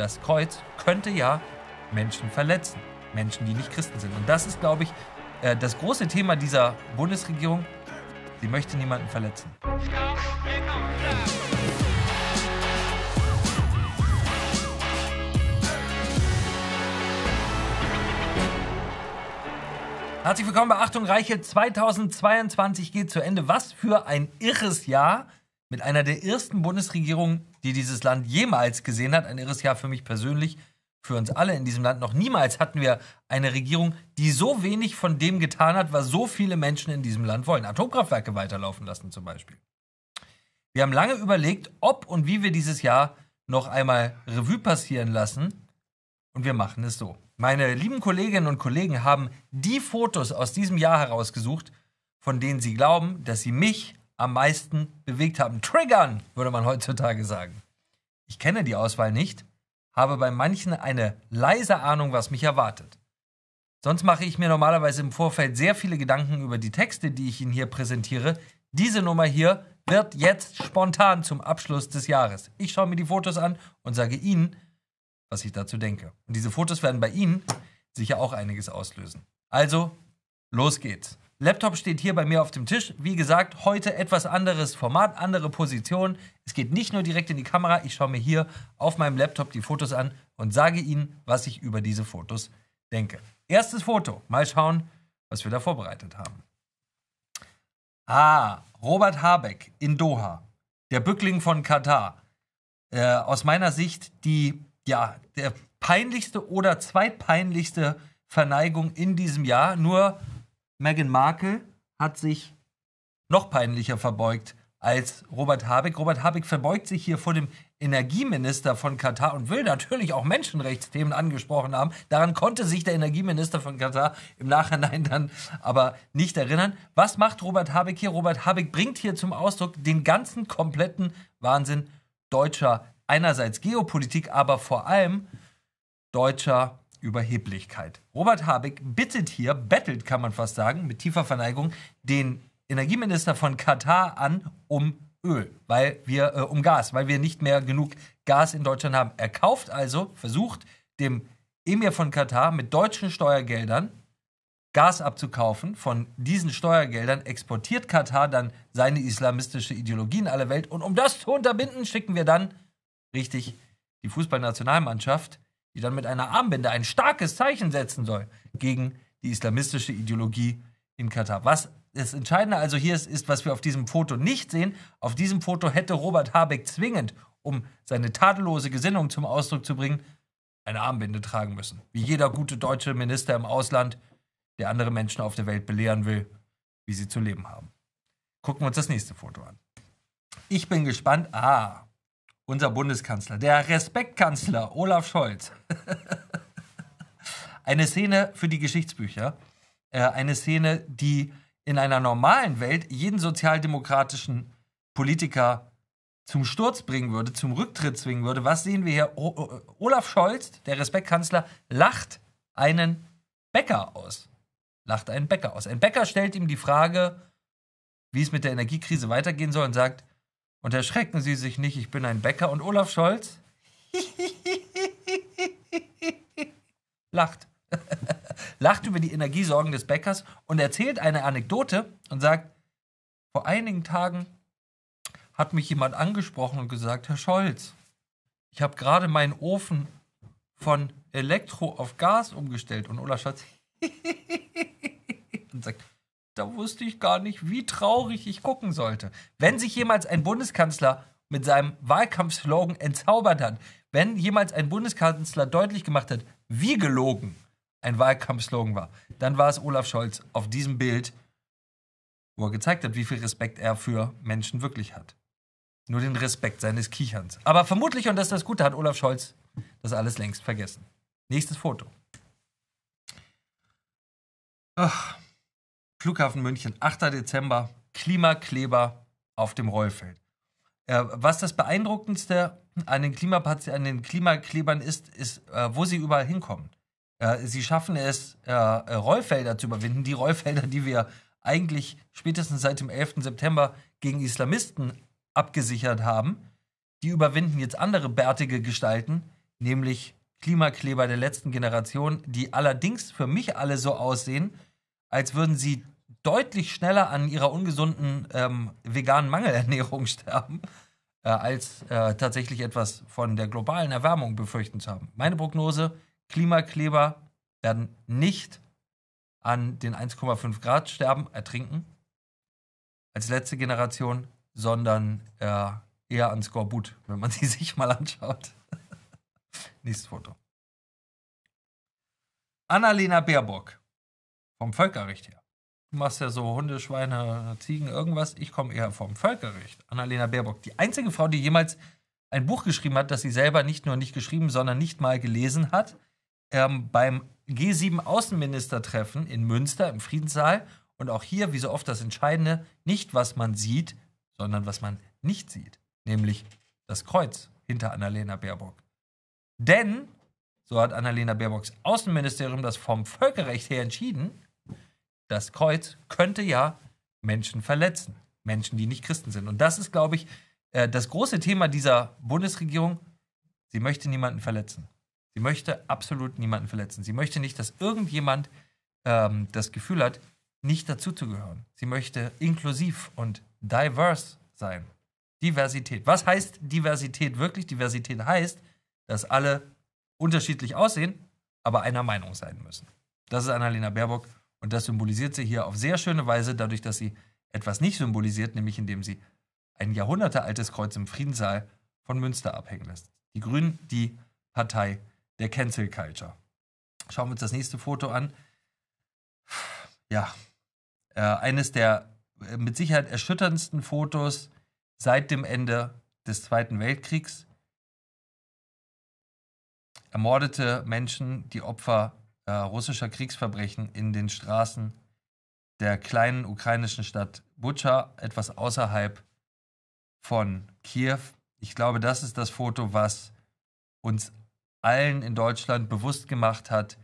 das Kreuz könnte ja Menschen verletzen. Menschen, die nicht Christen sind. Und das ist, glaube ich, äh, das große Thema dieser Bundesregierung. Sie möchte niemanden verletzen. Herzlich willkommen bei Achtung Reiche. 2022 geht zu Ende. Was für ein irres Jahr mit einer der ersten Bundesregierungen, die dieses Land jemals gesehen hat. Ein irres Jahr für mich persönlich, für uns alle in diesem Land. Noch niemals hatten wir eine Regierung, die so wenig von dem getan hat, was so viele Menschen in diesem Land wollen. Atomkraftwerke weiterlaufen lassen zum Beispiel. Wir haben lange überlegt, ob und wie wir dieses Jahr noch einmal Revue passieren lassen. Und wir machen es so. Meine lieben Kolleginnen und Kollegen haben die Fotos aus diesem Jahr herausgesucht, von denen sie glauben, dass sie mich am meisten bewegt haben. Triggern, würde man heutzutage sagen. Ich kenne die Auswahl nicht, habe bei manchen eine leise Ahnung, was mich erwartet. Sonst mache ich mir normalerweise im Vorfeld sehr viele Gedanken über die Texte, die ich Ihnen hier präsentiere. Diese Nummer hier wird jetzt spontan zum Abschluss des Jahres. Ich schaue mir die Fotos an und sage Ihnen, was ich dazu denke. Und diese Fotos werden bei Ihnen sicher auch einiges auslösen. Also, los geht's. Laptop steht hier bei mir auf dem Tisch. Wie gesagt, heute etwas anderes Format, andere Position. Es geht nicht nur direkt in die Kamera. Ich schaue mir hier auf meinem Laptop die Fotos an und sage Ihnen, was ich über diese Fotos denke. Erstes Foto. Mal schauen, was wir da vorbereitet haben. Ah, Robert Habeck in Doha. Der Bückling von Katar. Äh, aus meiner Sicht die ja, der peinlichste oder zweitpeinlichste Verneigung in diesem Jahr. Nur Meghan Markle hat sich noch peinlicher verbeugt als Robert Habeck. Robert Habeck verbeugt sich hier vor dem Energieminister von Katar und will natürlich auch Menschenrechtsthemen angesprochen haben. Daran konnte sich der Energieminister von Katar im Nachhinein dann aber nicht erinnern. Was macht Robert Habeck hier? Robert Habeck bringt hier zum Ausdruck den ganzen kompletten Wahnsinn deutscher einerseits Geopolitik, aber vor allem deutscher Überheblichkeit. Robert Habeck bittet hier, bettelt kann man fast sagen, mit tiefer Verneigung, den Energieminister von Katar an um Öl, weil wir äh, um Gas, weil wir nicht mehr genug Gas in Deutschland haben. Er kauft also, versucht dem Emir von Katar mit deutschen Steuergeldern Gas abzukaufen. Von diesen Steuergeldern exportiert Katar dann seine islamistische Ideologie in alle Welt. Und um das zu unterbinden, schicken wir dann richtig die Fußballnationalmannschaft, die dann mit einer Armbinde ein starkes Zeichen setzen soll gegen die islamistische Ideologie in Katar. Was das Entscheidende also hier ist, ist, was wir auf diesem Foto nicht sehen. Auf diesem Foto hätte Robert Habeck zwingend, um seine tadellose Gesinnung zum Ausdruck zu bringen, eine Armbinde tragen müssen. Wie jeder gute deutsche Minister im Ausland, der andere Menschen auf der Welt belehren will, wie sie zu leben haben. Gucken wir uns das nächste Foto an. Ich bin gespannt. Ah, unser Bundeskanzler, der Respektkanzler Olaf Scholz. eine Szene für die Geschichtsbücher. Äh, eine Szene, die in einer normalen Welt jeden sozialdemokratischen Politiker zum Sturz bringen würde, zum Rücktritt zwingen würde. Was sehen wir hier? O Olaf Scholz, der Respektkanzler, lacht einen Bäcker aus. Lacht einen Bäcker aus. Ein Bäcker stellt ihm die Frage, wie es mit der Energiekrise weitergehen soll und sagt, und erschrecken Sie sich nicht, ich bin ein Bäcker. Und Olaf Scholz lacht. lacht über die Energiesorgen des Bäckers und erzählt eine Anekdote und sagt, vor einigen Tagen hat mich jemand angesprochen und gesagt, Herr Scholz, ich habe gerade meinen Ofen von Elektro auf Gas umgestellt. Und Olaf Scholz und sagt, da wusste ich gar nicht, wie traurig ich gucken sollte. Wenn sich jemals ein Bundeskanzler mit seinem Wahlkampfslogan entzaubert hat, wenn jemals ein Bundeskanzler deutlich gemacht hat, wie gelogen ein Wahlkampfslogan war, dann war es Olaf Scholz auf diesem Bild, wo er gezeigt hat, wie viel Respekt er für Menschen wirklich hat. Nur den Respekt seines Kicherns. Aber vermutlich, und das ist das Gute, hat Olaf Scholz das alles längst vergessen. Nächstes Foto. Ach, Flughafen München, 8. Dezember, Klimakleber auf dem Rollfeld. Äh, was das Beeindruckendste an den, an den Klimaklebern ist, ist, äh, wo sie überall hinkommen. Äh, sie schaffen es, äh, äh, Rollfelder zu überwinden, die Rollfelder, die wir eigentlich spätestens seit dem 11. September gegen Islamisten abgesichert haben. Die überwinden jetzt andere bärtige Gestalten, nämlich Klimakleber der letzten Generation, die allerdings für mich alle so aussehen, als würden sie deutlich schneller an ihrer ungesunden ähm, veganen Mangelernährung sterben, äh, als äh, tatsächlich etwas von der globalen Erwärmung befürchten zu haben. Meine Prognose, Klimakleber werden nicht an den 1,5 Grad sterben, ertrinken, als letzte Generation, sondern äh, eher an Skorbut, wenn man sie sich mal anschaut. Nächstes Foto. Annalena Baerbock. Vom Völkerrecht her. Du machst ja so Hunde, Schweine, Ziegen, irgendwas. Ich komme eher vom Völkerrecht. Annalena Baerbock. Die einzige Frau, die jemals ein Buch geschrieben hat, das sie selber nicht nur nicht geschrieben, sondern nicht mal gelesen hat. Ähm, beim G7 Außenministertreffen in Münster im Friedenssaal. Und auch hier, wie so oft, das Entscheidende, nicht was man sieht, sondern was man nicht sieht. Nämlich das Kreuz hinter Annalena Baerbock. Denn, so hat Annalena Baerbocks Außenministerium das vom Völkerrecht her entschieden, das Kreuz könnte ja Menschen verletzen. Menschen, die nicht Christen sind. Und das ist, glaube ich, äh, das große Thema dieser Bundesregierung. Sie möchte niemanden verletzen. Sie möchte absolut niemanden verletzen. Sie möchte nicht, dass irgendjemand ähm, das Gefühl hat, nicht dazuzugehören. Sie möchte inklusiv und diverse sein. Diversität. Was heißt Diversität wirklich? Diversität heißt, dass alle unterschiedlich aussehen, aber einer Meinung sein müssen. Das ist Annalena Baerbock und das symbolisiert sie hier auf sehr schöne Weise, dadurch, dass sie etwas nicht symbolisiert, nämlich indem sie ein jahrhundertealtes Kreuz im Friedenssaal von Münster abhängen lässt. Die Grünen, die Partei der Cancel Culture. Schauen wir uns das nächste Foto an. Ja, äh, eines der äh, mit Sicherheit erschütterndsten Fotos seit dem Ende des Zweiten Weltkriegs ermordete Menschen, die Opfer äh, russischer Kriegsverbrechen in den Straßen der kleinen ukrainischen Stadt Bucha, etwas außerhalb von Kiew. Ich glaube, das ist das Foto, was uns allen in Deutschland bewusst gemacht hat,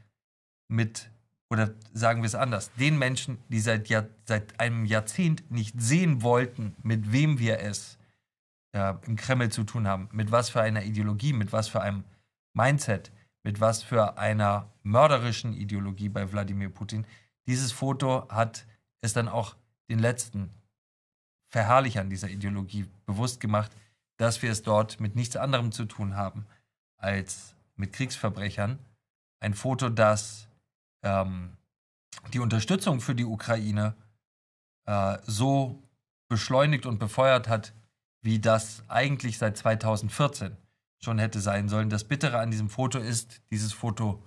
mit, oder sagen wir es anders, den Menschen, die seit, Jahr, seit einem Jahrzehnt nicht sehen wollten, mit wem wir es äh, im Kreml zu tun haben, mit was für einer Ideologie, mit was für einem Mindset, mit was für einer mörderischen Ideologie bei Wladimir Putin. Dieses Foto hat es dann auch den letzten Verherrlichern dieser Ideologie bewusst gemacht, dass wir es dort mit nichts anderem zu tun haben als mit Kriegsverbrechern. Ein Foto, das ähm, die Unterstützung für die Ukraine äh, so beschleunigt und befeuert hat, wie das eigentlich seit 2014 schon hätte sein sollen. Das Bittere an diesem Foto ist, dieses Foto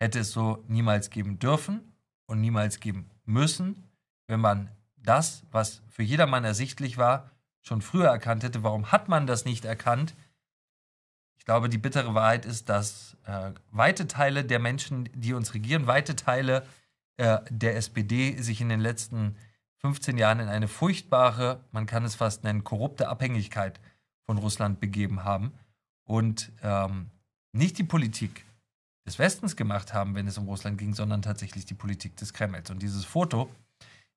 hätte es so niemals geben dürfen und niemals geben müssen, wenn man das, was für jedermann ersichtlich war, schon früher erkannt hätte. Warum hat man das nicht erkannt? Ich glaube, die bittere Wahrheit ist, dass äh, weite Teile der Menschen, die uns regieren, weite Teile äh, der SPD sich in den letzten 15 Jahren in eine furchtbare, man kann es fast nennen, korrupte Abhängigkeit von Russland begeben haben und ähm, nicht die Politik des Westens gemacht haben, wenn es um Russland ging, sondern tatsächlich die Politik des Kremls. Und dieses Foto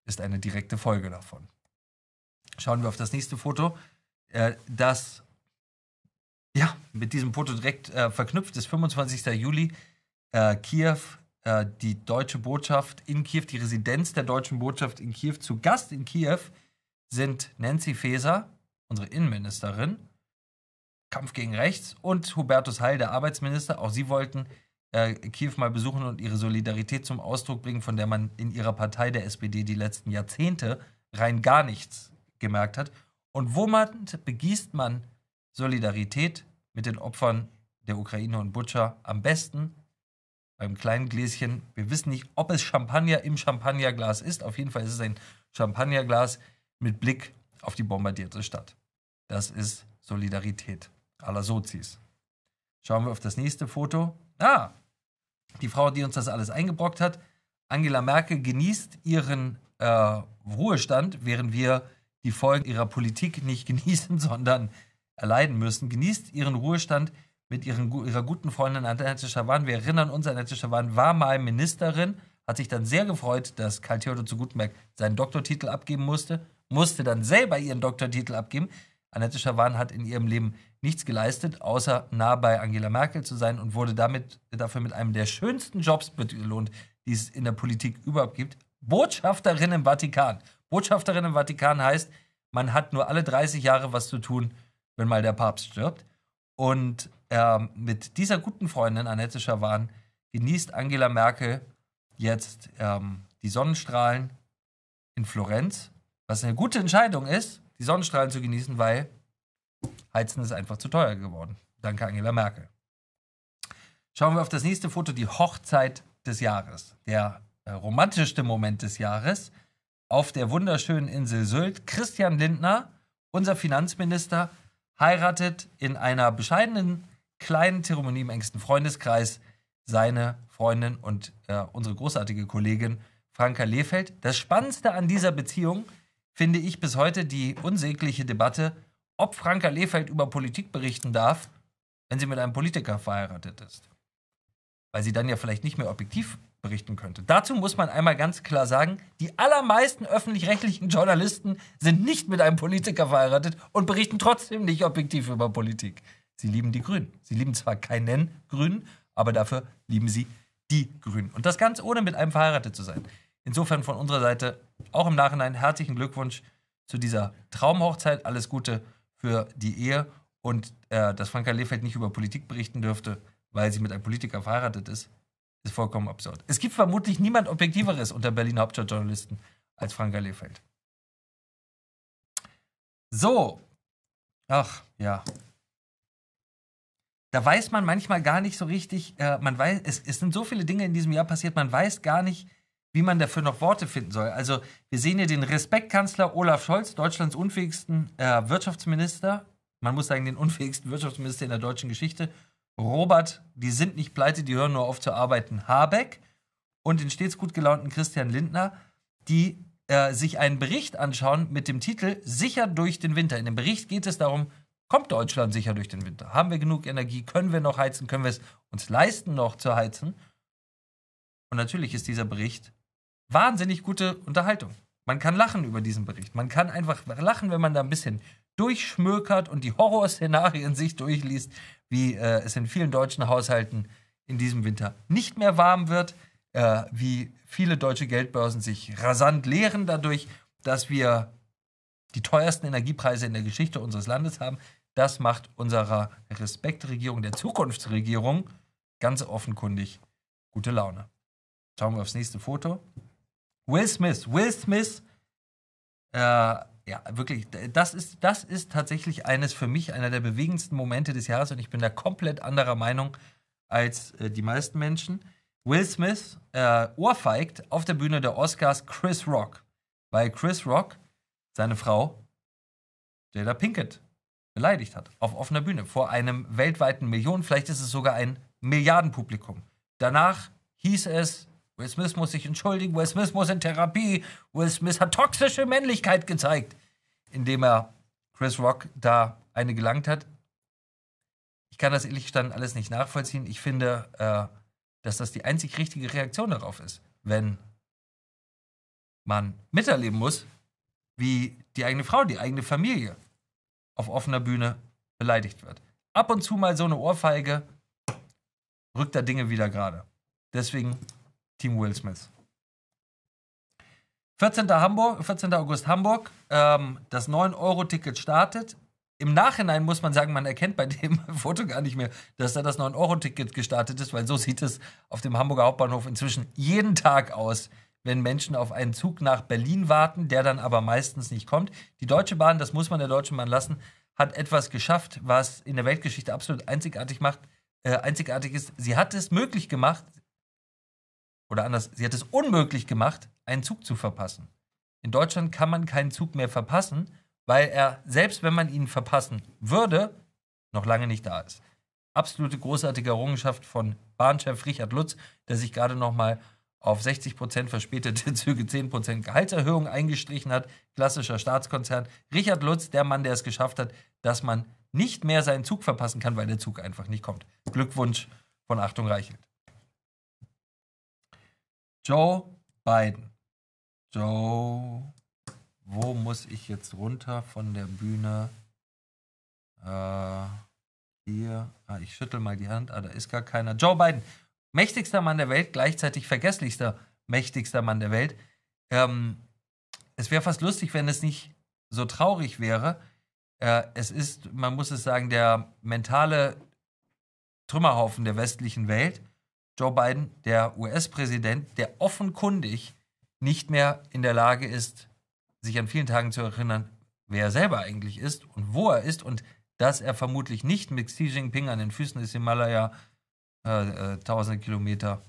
ist eine direkte Folge davon. Schauen wir auf das nächste Foto, äh, das ja mit diesem Foto direkt äh, verknüpft ist. 25. Juli, äh, Kiew, die deutsche Botschaft in Kiew, die Residenz der deutschen Botschaft in Kiew. Zu Gast in Kiew sind Nancy Faeser, unsere Innenministerin, Kampf gegen Rechts und Hubertus Heil, der Arbeitsminister. Auch sie wollten äh, Kiew mal besuchen und ihre Solidarität zum Ausdruck bringen, von der man in ihrer Partei der SPD die letzten Jahrzehnte rein gar nichts gemerkt hat. Und womit begießt man Solidarität mit den Opfern der Ukraine und Butscha am besten? Beim kleinen Gläschen. Wir wissen nicht, ob es Champagner im Champagnerglas ist. Auf jeden Fall ist es ein Champagnerglas mit Blick auf die bombardierte Stadt. Das ist Solidarität aller Sozis. Schauen wir auf das nächste Foto. Ah, die Frau, die uns das alles eingebrockt hat, Angela Merkel, genießt ihren äh, Ruhestand, während wir die Folgen ihrer Politik nicht genießen, sondern erleiden müssen. Genießt ihren Ruhestand mit ihren, ihrer guten Freundin Annette Schawan. Wir erinnern uns, Annette Schawan war mal Ministerin, hat sich dann sehr gefreut, dass Karl Theodor zu Gutenberg seinen Doktortitel abgeben musste, musste dann selber ihren Doktortitel abgeben, Annette Schawan hat in ihrem Leben nichts geleistet, außer nah bei Angela Merkel zu sein und wurde damit dafür mit einem der schönsten Jobs belohnt, die es in der Politik überhaupt gibt. Botschafterin im Vatikan. Botschafterin im Vatikan heißt, man hat nur alle 30 Jahre was zu tun, wenn mal der Papst stirbt. Und äh, mit dieser guten Freundin, Annette Schawan, genießt Angela Merkel jetzt ähm, die Sonnenstrahlen in Florenz, was eine gute Entscheidung ist, die Sonnenstrahlen zu genießen, weil Heizen ist einfach zu teuer geworden. Danke Angela Merkel. Schauen wir auf das nächste Foto, die Hochzeit des Jahres. Der äh, romantischste Moment des Jahres auf der wunderschönen Insel Sylt. Christian Lindner, unser Finanzminister, heiratet in einer bescheidenen kleinen Zeremonie im engsten Freundeskreis seine Freundin und äh, unsere großartige Kollegin Franka Lehfeld. Das Spannendste an dieser Beziehung finde ich bis heute die unsägliche Debatte, ob Franka Lehfeld über Politik berichten darf, wenn sie mit einem Politiker verheiratet ist. Weil sie dann ja vielleicht nicht mehr objektiv berichten könnte. Dazu muss man einmal ganz klar sagen, die allermeisten öffentlich-rechtlichen Journalisten sind nicht mit einem Politiker verheiratet und berichten trotzdem nicht objektiv über Politik. Sie lieben die Grünen. Sie lieben zwar keinen Grünen, aber dafür lieben sie die Grünen. Und das ganz ohne mit einem verheiratet zu sein. Insofern von unserer Seite auch im Nachhinein herzlichen Glückwunsch zu dieser Traumhochzeit. Alles Gute für die Ehe und äh, dass Franka Lehfeld nicht über Politik berichten dürfte, weil sie mit einem Politiker verheiratet ist, ist vollkommen absurd. Es gibt vermutlich niemand Objektiveres unter Berliner Hauptstadtjournalisten als Franka Lehfeld. So. Ach, ja da weiß man manchmal gar nicht so richtig, äh, man weiß, es, es sind so viele Dinge in diesem Jahr passiert, man weiß gar nicht, wie man dafür noch Worte finden soll. Also wir sehen hier den Respektkanzler Olaf Scholz, Deutschlands unfähigsten äh, Wirtschaftsminister, man muss sagen, den unfähigsten Wirtschaftsminister in der deutschen Geschichte. Robert, die sind nicht pleite, die hören nur auf zu arbeiten, Habeck und den stets gut gelaunten Christian Lindner, die äh, sich einen Bericht anschauen mit dem Titel Sicher durch den Winter. In dem Bericht geht es darum, Kommt Deutschland sicher durch den Winter? Haben wir genug Energie? Können wir noch heizen? Können wir es uns leisten, noch zu heizen? Und natürlich ist dieser Bericht wahnsinnig gute Unterhaltung. Man kann lachen über diesen Bericht. Man kann einfach lachen, wenn man da ein bisschen durchschmökert und die Horrorszenarien sich durchliest, wie äh, es in vielen deutschen Haushalten in diesem Winter nicht mehr warm wird, äh, wie viele deutsche Geldbörsen sich rasant leeren dadurch, dass wir die teuersten Energiepreise in der Geschichte unseres Landes haben, das macht unserer Respektregierung, der Zukunftsregierung, ganz offenkundig gute Laune. Schauen wir aufs nächste Foto. Will Smith. Will Smith, äh, ja, wirklich, das ist, das ist tatsächlich eines für mich einer der bewegendsten Momente des Jahres und ich bin da komplett anderer Meinung als äh, die meisten Menschen. Will Smith äh, ohrfeigt auf der Bühne der Oscars Chris Rock, weil Chris Rock seine Frau Jada Pinkett beleidigt hat. Auf offener Bühne. Vor einem weltweiten Millionen, vielleicht ist es sogar ein Milliardenpublikum. Danach hieß es, Will Smith muss sich entschuldigen, Will Smith muss in Therapie, Will Smith hat toxische Männlichkeit gezeigt, indem er Chris Rock da eine gelangt hat. Ich kann das ehrlich gestanden alles nicht nachvollziehen. Ich finde, äh, dass das die einzig richtige Reaktion darauf ist, wenn man miterleben muss, wie die eigene Frau, die eigene Familie auf offener Bühne beleidigt wird. Ab und zu mal so eine Ohrfeige rückt da Dinge wieder gerade. Deswegen Team Will Smith. 14. Hamburg, 14. August Hamburg. Ähm, das 9-Euro-Ticket startet. Im Nachhinein muss man sagen, man erkennt bei dem Foto gar nicht mehr, dass da das 9-Euro-Ticket gestartet ist, weil so sieht es auf dem Hamburger Hauptbahnhof inzwischen jeden Tag aus, wenn Menschen auf einen Zug nach Berlin warten, der dann aber meistens nicht kommt. Die Deutsche Bahn, das muss man der Deutschen Bahn lassen, hat etwas geschafft, was in der Weltgeschichte absolut einzigartig macht, äh, einzigartig ist. Sie hat es möglich gemacht, oder anders, sie hat es unmöglich gemacht, einen Zug zu verpassen. In Deutschland kann man keinen Zug mehr verpassen, weil er, selbst wenn man ihn verpassen würde, noch lange nicht da ist. Absolute großartige Errungenschaft von Bahnchef Richard Lutz, der sich gerade noch mal auf 60% verspätete Züge 10% Gehaltserhöhung eingestrichen hat. Klassischer Staatskonzern. Richard Lutz, der Mann, der es geschafft hat, dass man nicht mehr seinen Zug verpassen kann, weil der Zug einfach nicht kommt. Glückwunsch von Achtung Reichelt. Joe Biden. Joe, wo muss ich jetzt runter von der Bühne? Äh, hier, ah, ich schüttel mal die Hand, ah, da ist gar keiner. Joe Biden, mächtigster Mann der Welt, gleichzeitig vergesslichster mächtigster Mann der Welt. Ähm, es wäre fast lustig, wenn es nicht so traurig wäre. Äh, es ist, man muss es sagen, der mentale Trümmerhaufen der westlichen Welt. Joe Biden, der US-Präsident, der offenkundig nicht mehr in der Lage ist, sich an vielen Tagen zu erinnern, wer er selber eigentlich ist und wo er ist und dass er vermutlich nicht mit Xi Jinping an den Füßen des Himalaya äh, äh, tausende Kilometer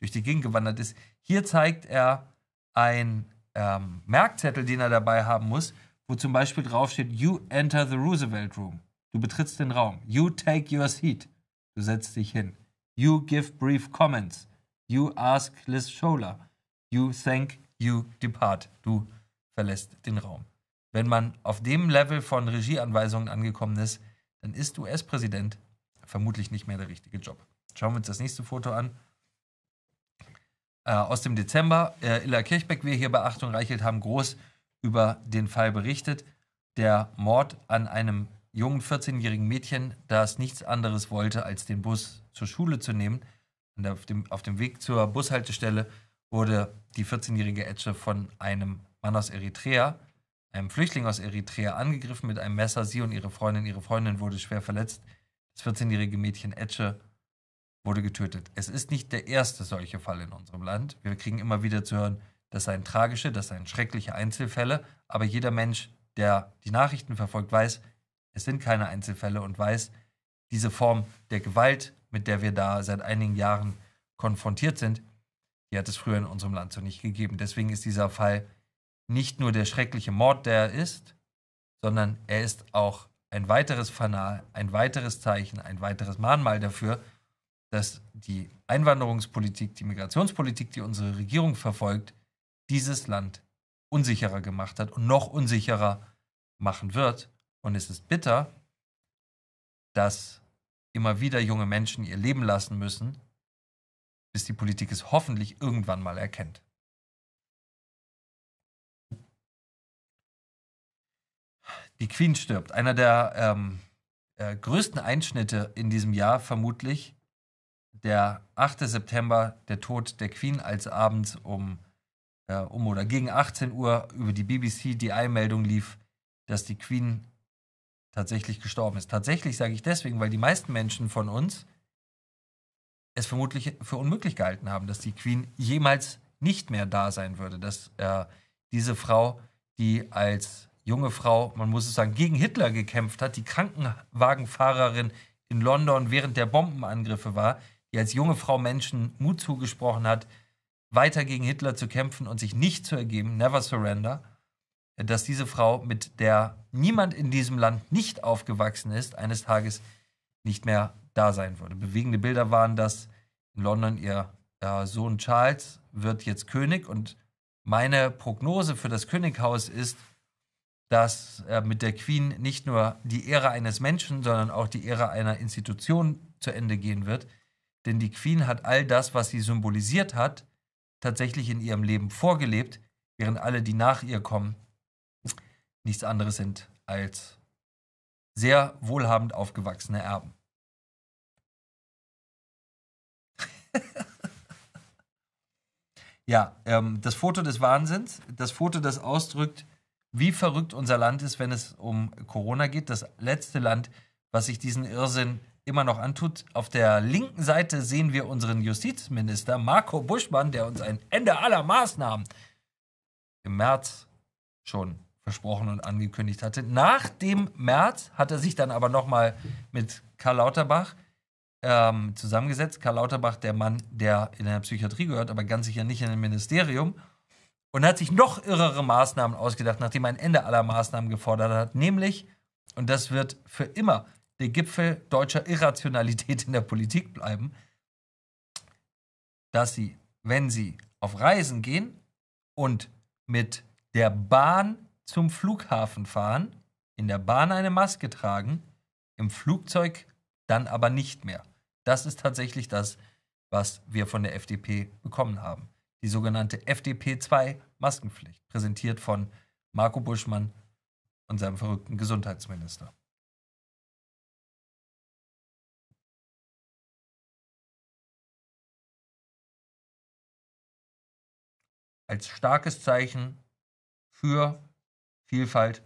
durch die Gegend gewandert ist. Hier zeigt er einen ähm, Merkzettel, den er dabei haben muss, wo zum Beispiel draufsteht, You enter the Roosevelt Room. Du betrittst den Raum. You take your seat. Du setzt dich hin. You give brief comments. You ask Liz Scholler. You thank, you depart. Du verlässt den Raum. Wenn man auf dem Level von Regieanweisungen angekommen ist, dann ist US-Präsident vermutlich nicht mehr der richtige Job. Schauen wir uns das nächste Foto an. Äh, aus dem Dezember. Äh, Illa Kirchbeck, wir hier bei Achtung Reichelt haben groß über den Fall berichtet. Der Mord an einem jungen 14-jährigen Mädchen, das nichts anderes wollte, als den Bus zur Schule zu nehmen. Und auf dem, auf dem Weg zur Bushaltestelle wurde die 14-jährige Etche von einem Mann aus Eritrea einem Flüchtling aus Eritrea angegriffen mit einem Messer. Sie und ihre Freundin, ihre Freundin wurde schwer verletzt. Das 14-jährige Mädchen Etche wurde getötet. Es ist nicht der erste solche Fall in unserem Land. Wir kriegen immer wieder zu hören, das seien tragische, das seien schreckliche Einzelfälle. Aber jeder Mensch, der die Nachrichten verfolgt, weiß, es sind keine Einzelfälle und weiß, diese Form der Gewalt, mit der wir da seit einigen Jahren konfrontiert sind, die hat es früher in unserem Land so nicht gegeben. Deswegen ist dieser Fall nicht nur der schreckliche Mord, der er ist, sondern er ist auch ein weiteres Fanal, ein weiteres Zeichen, ein weiteres Mahnmal dafür, dass die Einwanderungspolitik, die Migrationspolitik, die unsere Regierung verfolgt, dieses Land unsicherer gemacht hat und noch unsicherer machen wird. Und es ist bitter, dass immer wieder junge Menschen ihr Leben lassen müssen, bis die Politik es hoffentlich irgendwann mal erkennt. Die Queen stirbt. Einer der ähm, äh, größten Einschnitte in diesem Jahr vermutlich. Der 8. September, der Tod der Queen, als abends um, äh, um oder gegen 18 Uhr über die BBC die Einmeldung lief, dass die Queen tatsächlich gestorben ist. Tatsächlich sage ich deswegen, weil die meisten Menschen von uns es vermutlich für unmöglich gehalten haben, dass die Queen jemals nicht mehr da sein würde, dass äh, diese Frau, die als junge Frau, man muss es sagen, gegen Hitler gekämpft hat, die Krankenwagenfahrerin in London während der Bombenangriffe war, die als junge Frau Menschen Mut zugesprochen hat, weiter gegen Hitler zu kämpfen und sich nicht zu ergeben, never surrender, dass diese Frau, mit der niemand in diesem Land nicht aufgewachsen ist, eines Tages nicht mehr da sein würde. Bewegende Bilder waren, dass in London ihr äh, Sohn Charles wird jetzt König und meine Prognose für das Könighaus ist, dass äh, mit der Queen nicht nur die Ehre eines Menschen, sondern auch die Ehre einer Institution zu Ende gehen wird. Denn die Queen hat all das, was sie symbolisiert hat, tatsächlich in ihrem Leben vorgelebt, während alle, die nach ihr kommen, nichts anderes sind als sehr wohlhabend aufgewachsene Erben. ja, ähm, das Foto des Wahnsinns, das Foto, das ausdrückt, wie verrückt unser Land ist, wenn es um Corona geht. Das letzte Land, was sich diesen Irrsinn immer noch antut. Auf der linken Seite sehen wir unseren Justizminister Marco Buschmann, der uns ein Ende aller Maßnahmen im März schon versprochen und angekündigt hatte. Nach dem März hat er sich dann aber nochmal mit Karl Lauterbach ähm, zusammengesetzt. Karl Lauterbach, der Mann, der in der Psychiatrie gehört, aber ganz sicher nicht in dem Ministerium und hat sich noch irrere Maßnahmen ausgedacht, nachdem er ein Ende aller Maßnahmen gefordert hat, nämlich, und das wird für immer der Gipfel deutscher Irrationalität in der Politik bleiben, dass sie, wenn sie auf Reisen gehen und mit der Bahn zum Flughafen fahren, in der Bahn eine Maske tragen, im Flugzeug dann aber nicht mehr. Das ist tatsächlich das, was wir von der FDP bekommen haben. Die sogenannte FDP2 Maskenpflicht, präsentiert von Marco Buschmann und seinem verrückten Gesundheitsminister. Als starkes Zeichen für Vielfalt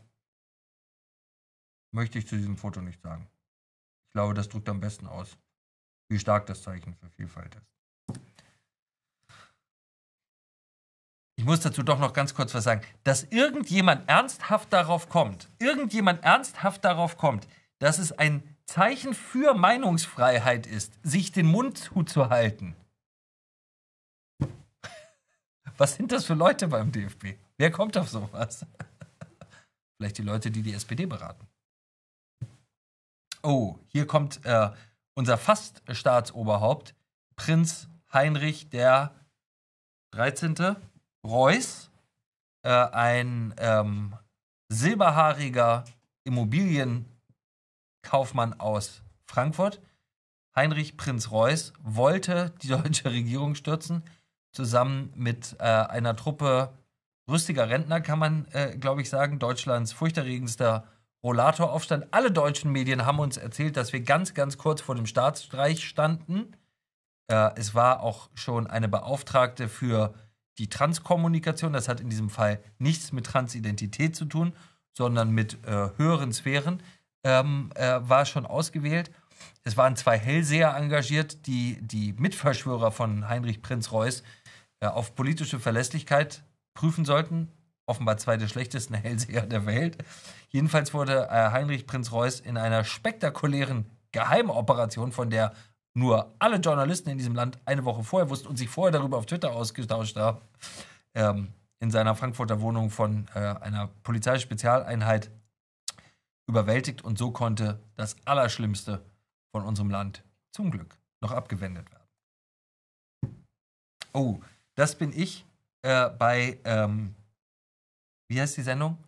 möchte ich zu diesem Foto nicht sagen. Ich glaube, das drückt am besten aus, wie stark das Zeichen für Vielfalt ist. Ich muss dazu doch noch ganz kurz was sagen. Dass irgendjemand ernsthaft darauf kommt, irgendjemand ernsthaft darauf kommt, dass es ein Zeichen für Meinungsfreiheit ist, sich den Mund zuzuhalten. Was sind das für Leute beim DFB? Wer kommt auf sowas? Vielleicht die Leute, die die SPD beraten. Oh, hier kommt äh, unser fast Staatsoberhaupt, Prinz Heinrich der 13. Reuß, äh, ein ähm, silberhaariger Immobilienkaufmann aus Frankfurt. Heinrich Prinz Reuß wollte die deutsche Regierung stürzen, zusammen mit äh, einer Truppe rüstiger Rentner, kann man, äh, glaube ich, sagen, Deutschlands furchterregendster Rollatoraufstand. Alle deutschen Medien haben uns erzählt, dass wir ganz, ganz kurz vor dem Staatsstreich standen. Äh, es war auch schon eine Beauftragte für die Transkommunikation. Das hat in diesem Fall nichts mit Transidentität zu tun, sondern mit äh, höheren Sphären. Ähm, äh, war schon ausgewählt. Es waren zwei Hellseher engagiert, die die Mitverschwörer von Heinrich Prinz Reuß äh, auf politische Verlässlichkeit prüfen sollten. Offenbar zwei der schlechtesten Hellseher der Welt. Jedenfalls wurde äh, Heinrich Prinz Reuß in einer spektakulären Geheimoperation, von der nur alle Journalisten in diesem Land eine Woche vorher wussten und sich vorher darüber auf Twitter ausgetauscht haben, ähm, in seiner Frankfurter Wohnung von äh, einer Polizeispezialeinheit überwältigt und so konnte das Allerschlimmste von unserem Land zum Glück noch abgewendet werden. Oh, das bin ich äh, bei, ähm, wie heißt die Sendung?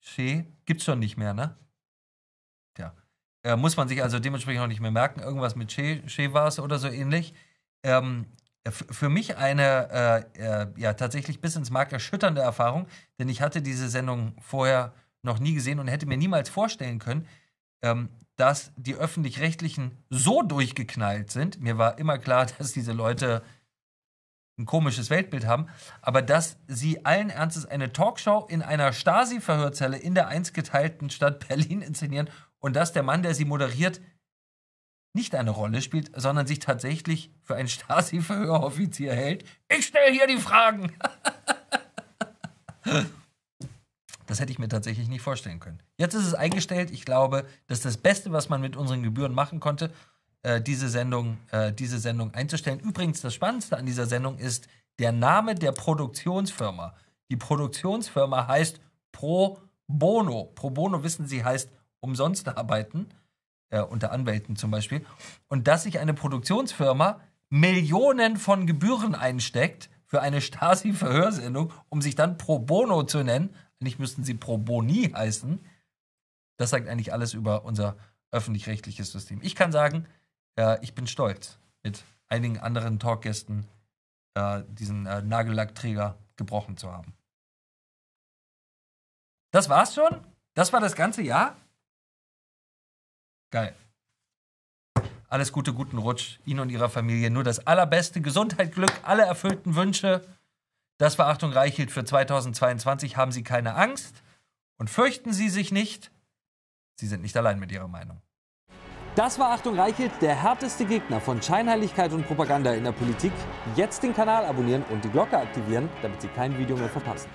Che? Gibt's schon nicht mehr, ne? Tja. Äh, muss man sich also dementsprechend auch nicht mehr merken. Irgendwas mit Che, che war es oder so ähnlich. Ähm, für mich eine äh, äh, ja tatsächlich bis ins Mark erschütternde Erfahrung, denn ich hatte diese Sendung vorher noch nie gesehen und hätte mir niemals vorstellen können, ähm, dass die öffentlich-rechtlichen so durchgeknallt sind. Mir war immer klar, dass diese Leute ein komisches Weltbild haben, aber dass sie allen Ernstes eine Talkshow in einer Stasi-Verhörzelle in der einst geteilten Stadt Berlin inszenieren und dass der Mann, der sie moderiert, nicht eine Rolle spielt, sondern sich tatsächlich für einen Stasi-Verhöroffizier hält. Ich stelle hier die Fragen. das hätte ich mir tatsächlich nicht vorstellen können. Jetzt ist es eingestellt. Ich glaube, das ist das Beste, was man mit unseren Gebühren machen konnte äh, diese, Sendung, äh, diese Sendung einzustellen. Übrigens, das Spannendste an dieser Sendung ist der Name der Produktionsfirma. Die Produktionsfirma heißt Pro Bono. Pro Bono, wissen Sie, heißt umsonst arbeiten, äh, unter Anwälten zum Beispiel. Und dass sich eine Produktionsfirma Millionen von Gebühren einsteckt für eine Stasi-Verhörsendung, um sich dann Pro Bono zu nennen, eigentlich müssten sie Pro Boni heißen, das sagt eigentlich alles über unser öffentlich-rechtliches System. Ich kann sagen, äh, ich bin stolz, mit einigen anderen Talkgästen äh, diesen äh, Nagellackträger gebrochen zu haben. Das war's schon? Das war das ganze Jahr? Geil. Alles Gute, guten Rutsch. Ihnen und Ihrer Familie nur das allerbeste. Gesundheit, Glück, alle erfüllten Wünsche. Das war Achtung Reichelt für 2022. Haben Sie keine Angst und fürchten Sie sich nicht. Sie sind nicht allein mit Ihrer Meinung. Das war Achtung Reichelt, der härteste Gegner von Scheinheiligkeit und Propaganda in der Politik. Jetzt den Kanal abonnieren und die Glocke aktivieren, damit Sie kein Video mehr verpassen.